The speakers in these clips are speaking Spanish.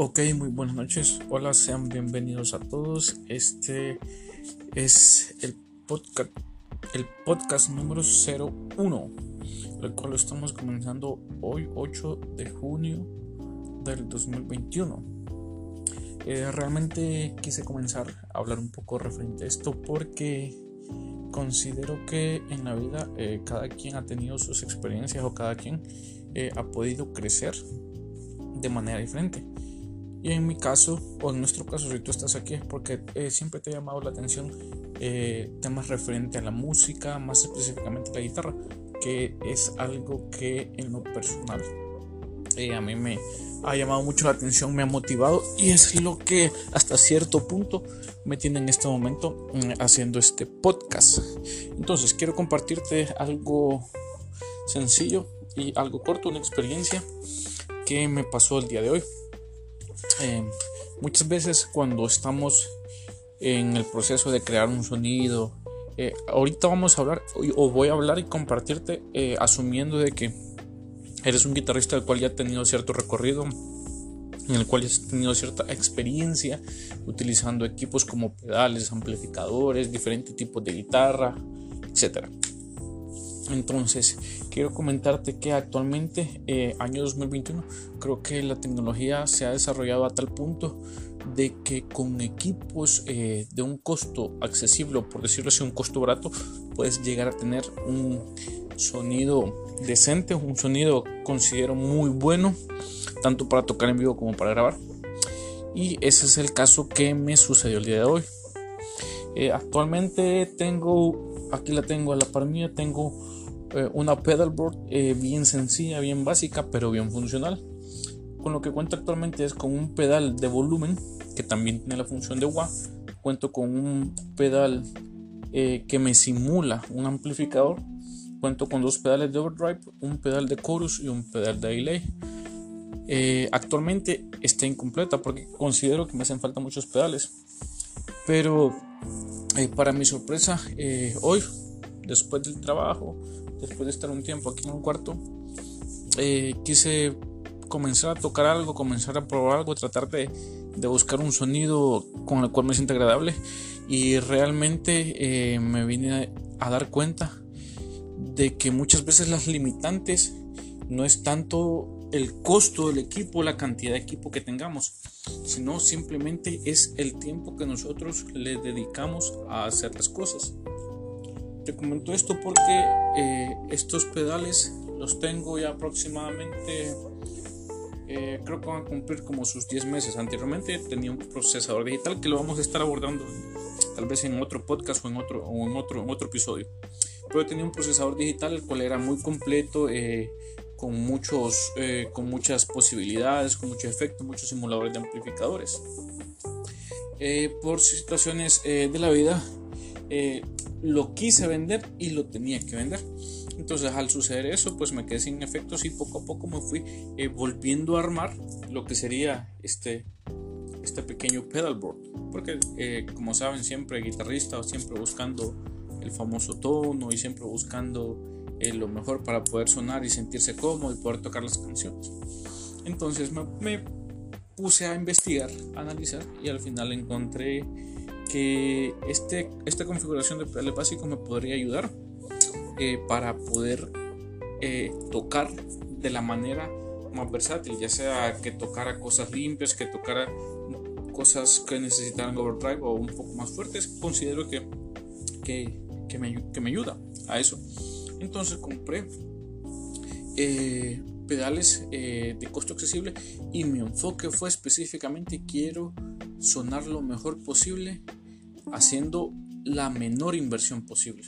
Ok, muy buenas noches. Hola, sean bienvenidos a todos. Este es el podcast, el podcast número 01, el cual estamos comenzando hoy 8 de junio del 2021. Eh, realmente quise comenzar a hablar un poco referente a esto porque considero que en la vida eh, cada quien ha tenido sus experiencias o cada quien eh, ha podido crecer de manera diferente. Y en mi caso, o en nuestro caso, si tú estás aquí es porque eh, siempre te ha llamado la atención eh, temas referentes a la música, más específicamente la guitarra, que es algo que en lo personal eh, a mí me ha llamado mucho la atención, me ha motivado y es lo que hasta cierto punto me tiene en este momento mm, haciendo este podcast. Entonces, quiero compartirte algo sencillo y algo corto, una experiencia que me pasó el día de hoy. Eh, muchas veces cuando estamos en el proceso de crear un sonido, eh, ahorita vamos a hablar o voy a hablar y compartirte eh, asumiendo de que eres un guitarrista del cual ya ha tenido cierto recorrido, en el cual has tenido cierta experiencia utilizando equipos como pedales, amplificadores, diferentes tipos de guitarra, etcétera. Entonces, quiero comentarte que actualmente, eh, año 2021, creo que la tecnología se ha desarrollado a tal punto de que con equipos eh, de un costo accesible, por decirlo así, un costo barato, puedes llegar a tener un sonido decente, un sonido considero muy bueno, tanto para tocar en vivo como para grabar. Y ese es el caso que me sucedió el día de hoy. Eh, actualmente tengo, aquí la tengo a la par tengo eh, una pedalboard eh, bien sencilla, bien básica, pero bien funcional. Con lo que cuento actualmente es con un pedal de volumen que también tiene la función de wah. Cuento con un pedal eh, que me simula un amplificador. Cuento con dos pedales de overdrive, un pedal de chorus y un pedal de delay. actualmente está incompleta porque considero que me hacen falta muchos pedales. Pero para mi sorpresa, hoy, después del trabajo, después de estar un tiempo aquí en un cuarto, eh, quise comenzar a tocar algo, comenzar a probar algo, tratar de, buscar un sonido con el cual me sienta agradable y realmente eh, me vine a, dar cuenta de que muchas veces las limitantes no es tanto el costo del equipo, la cantidad de equipo que tengamos, sino simplemente es el tiempo que nosotros le dedicamos a hacer las cosas. Te comento esto porque eh, estos pedales los tengo ya aproximadamente, eh, creo que van a cumplir como sus 10 meses. Anteriormente tenía un procesador digital que lo vamos a estar abordando tal vez en otro podcast o en otro, o en otro, en otro episodio. Pero tenía un procesador digital el cual era muy completo, eh, con, muchos, con muchas posibilidades, con muchos efectos, muchos simuladores de amplificadores. por situaciones de la vida lo quise vender y lo tenía que vender. Entonces al suceder eso, pues me quedé sin efectos y poco a poco me fui eh, volviendo a armar lo que sería este, este pequeño pedalboard. Porque eh, como saben, siempre guitarrista, siempre buscando el famoso tono y siempre buscando eh, lo mejor para poder sonar y sentirse cómodo y poder tocar las canciones. Entonces me, me puse a investigar, a analizar y al final encontré que este, esta configuración de pedales básicos me podría ayudar eh, para poder eh, tocar de la manera más versátil, ya sea que tocara cosas limpias, que tocara cosas que necesitaran overdrive o un poco más fuertes, considero que, que, que, me, que me, ayuda a eso. Entonces compré eh, pedales de costo accesible y mi enfoque fue específicamente quiero sonar lo mejor posible haciendo la menor inversión posible.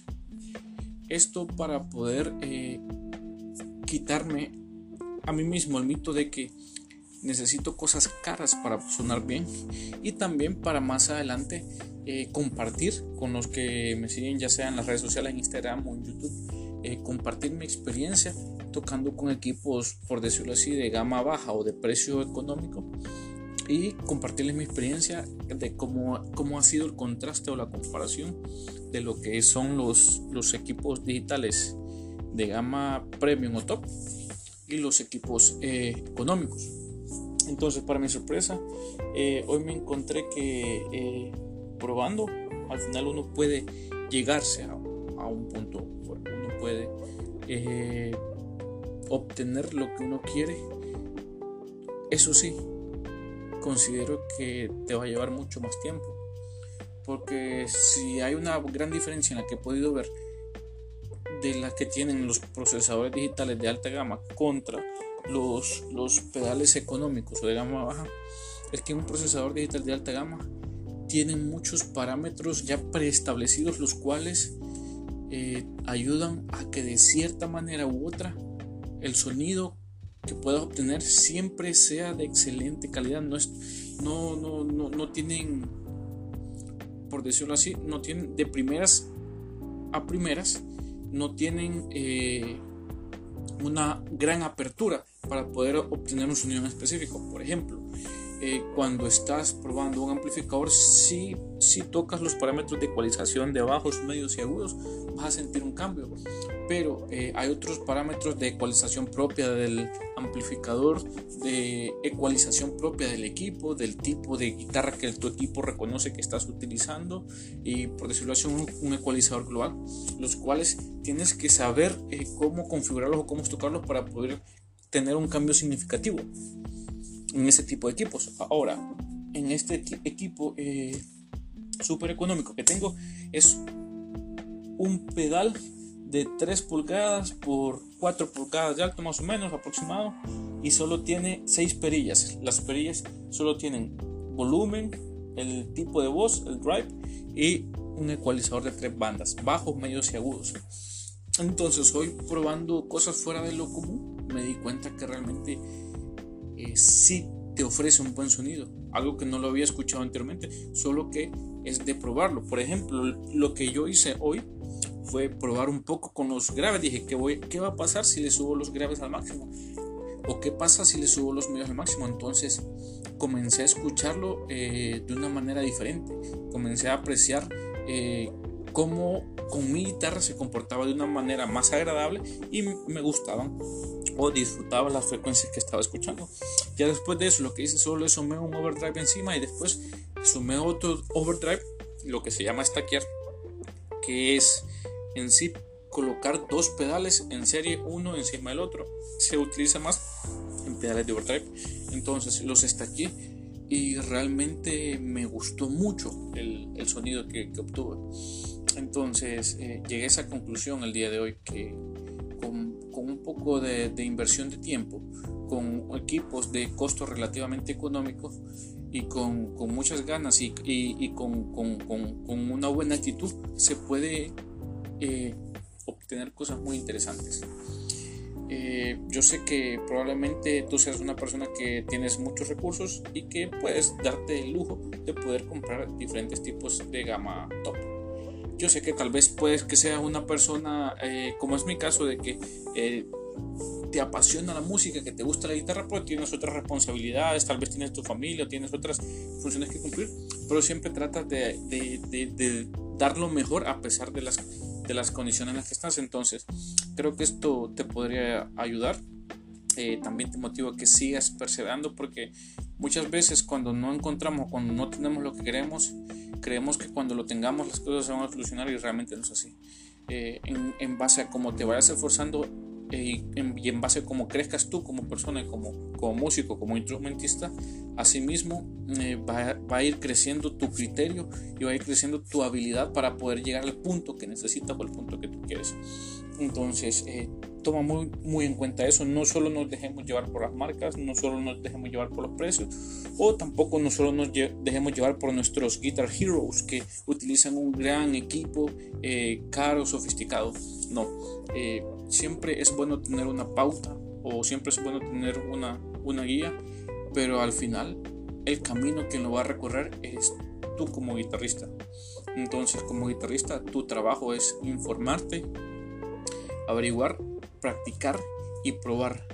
Esto para poder eh, quitarme a mí mismo el mito de que necesito cosas caras para sonar bien y también para más adelante eh, compartir con los que me siguen ya sea en las redes sociales en Instagram o en YouTube eh, compartir mi experiencia tocando con equipos por decirlo así de gama baja o de precio económico y compartirles mi experiencia de cómo, cómo ha sido el contraste o la comparación de lo que son los, los equipos digitales de gama premium o top y los equipos eh, económicos. Entonces, para mi sorpresa, eh, hoy me encontré que eh, probando, al final uno puede llegarse a, un punto, uno puede obtener lo que uno quiere. Eso sí, considero que te va a llevar mucho más tiempo. Porque si hay una gran diferencia en la que he podido ver de la que tienen los procesadores digitales de alta gama contra los, los pedales económicos o de gama baja, es que un procesador digital de alta gama tiene muchos parámetros ya preestablecidos los cuales eh, ayudan a que de cierta manera u otra el sonido que puedas obtener siempre sea de excelente calidad. No, es, no, no, no, no tienen, por decirlo así, no tienen de primeras a primeras, no tienen eh, una gran apertura para poder obtener un sonido específico. Por ejemplo, eh, cuando estás probando un amplificador, si, si tocas los parámetros de ecualización de bajos, medios y agudos, vas a sentir un cambio. Pero eh, hay otros parámetros de ecualización propia del amplificador, de ecualización propia del equipo, del tipo de guitarra que tu equipo reconoce que estás utilizando y por decirlo así un, un ecualizador global, los cuales tienes que saber eh, cómo configurarlos o cómo tocarlos para poder tener un cambio significativo en ese tipo de equipos. Ahora, en este equipo eh, súper económico que tengo es un pedal de 3 pulgadas por 4 pulgadas de alto más o menos aproximado y solo tiene 6 perillas. Las perillas solo tienen volumen, el tipo de voz, el drive y un ecualizador de tres bandas, bajos, medios y agudos. Entonces hoy probando cosas fuera de lo común me di cuenta que realmente eh, sí te ofrece un buen sonido, algo que no lo había escuchado anteriormente, solo que es de probarlo. Por ejemplo, lo que yo hice hoy fue probar un poco con los graves. Dije, ¿qué, voy, qué va a pasar si le subo los graves al máximo? ¿O qué pasa si le subo los medios al máximo? Entonces comencé a escucharlo eh, de una manera diferente. Comencé a apreciar eh, cómo con mi guitarra se comportaba de una manera más agradable y me gustaban o disfrutaba las frecuencias que estaba escuchando. Ya después de eso lo que hice solo es sumé un overdrive encima y después sumé otro overdrive, lo que se llama stackear, que es en sí colocar dos pedales en serie uno encima del otro. Se utiliza más en pedales de overdrive. Entonces los stackeé y realmente me gustó mucho el, sonido que, que obtuve. Entonces eh, llegué a esa conclusión el día de hoy que poco de, de, inversión de tiempo, con equipos de costo relativamente económico y con, con muchas ganas y, y, y con, con, con, una buena actitud se puede eh, obtener cosas muy interesantes. Eh, yo sé que probablemente tú seas una persona que tienes muchos recursos y que puedes darte el lujo de poder comprar diferentes tipos de gama top. Yo sé que tal vez puedes que sea una persona, eh, como es mi caso, de que eh, te apasiona la música, que te gusta la guitarra, pero tienes otras responsabilidades, tal vez tienes tu familia, tienes otras funciones que cumplir, pero siempre tratas de, de, dar lo mejor a pesar de las, condiciones en las que estás. Entonces, creo que esto te podría ayudar. Eh, también te motiva que sigas perseverando porque muchas veces cuando no encontramos, cuando no tenemos lo que queremos, creemos que cuando lo tengamos las cosas se van a solucionar y realmente no es así. Eh, en, base a cómo te vayas esforzando eh, y en base a cómo crezcas tú como persona, como, como músico, como instrumentista, asimismo eh, va, va, a ir creciendo tu criterio y va a ir creciendo tu habilidad para poder llegar al punto que necesitas o al punto que tú quieres. Entonces, eh, toma muy, muy en cuenta eso. No solo nos dejemos llevar por las marcas, no solo nos dejemos llevar por los precios, o tampoco no solo nos dejemos llevar por nuestros Guitar Heroes que utilizan un gran equipo eh, caro, sofisticado. No, eh, siempre es bueno tener una pauta o siempre es bueno tener una, una guía, pero al final el camino que lo va a recorrer es tú como guitarrista. Entonces, como guitarrista, tu trabajo es informarte, averiguar, practicar y probar.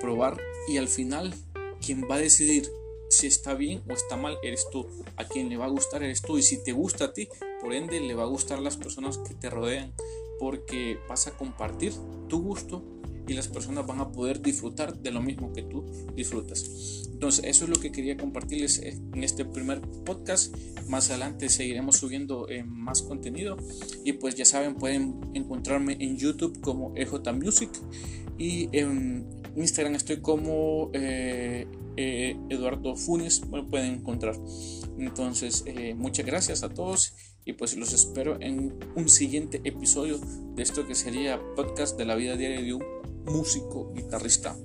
Probar y al final quien va a decidir si está bien o está mal eres tú. A quien le va a gustar eres tú. Y si te gusta a ti, por ende le va a gustar a las personas que te rodean. Porque vas a compartir tu gusto y las personas van a poder disfrutar de lo mismo que tú disfrutas. Entonces, eso es lo que quería compartirles en este primer podcast. Más adelante seguiremos subiendo eh, más contenido y pues ya saben, pueden encontrarme en YouTube como EJ Music y en Instagram estoy como eh, eh, Eduardo Funes, me pueden encontrar. Entonces, muchas gracias a todos y pues los espero en un siguiente episodio de esto que sería podcast de la vida diaria de un músico guitarrista.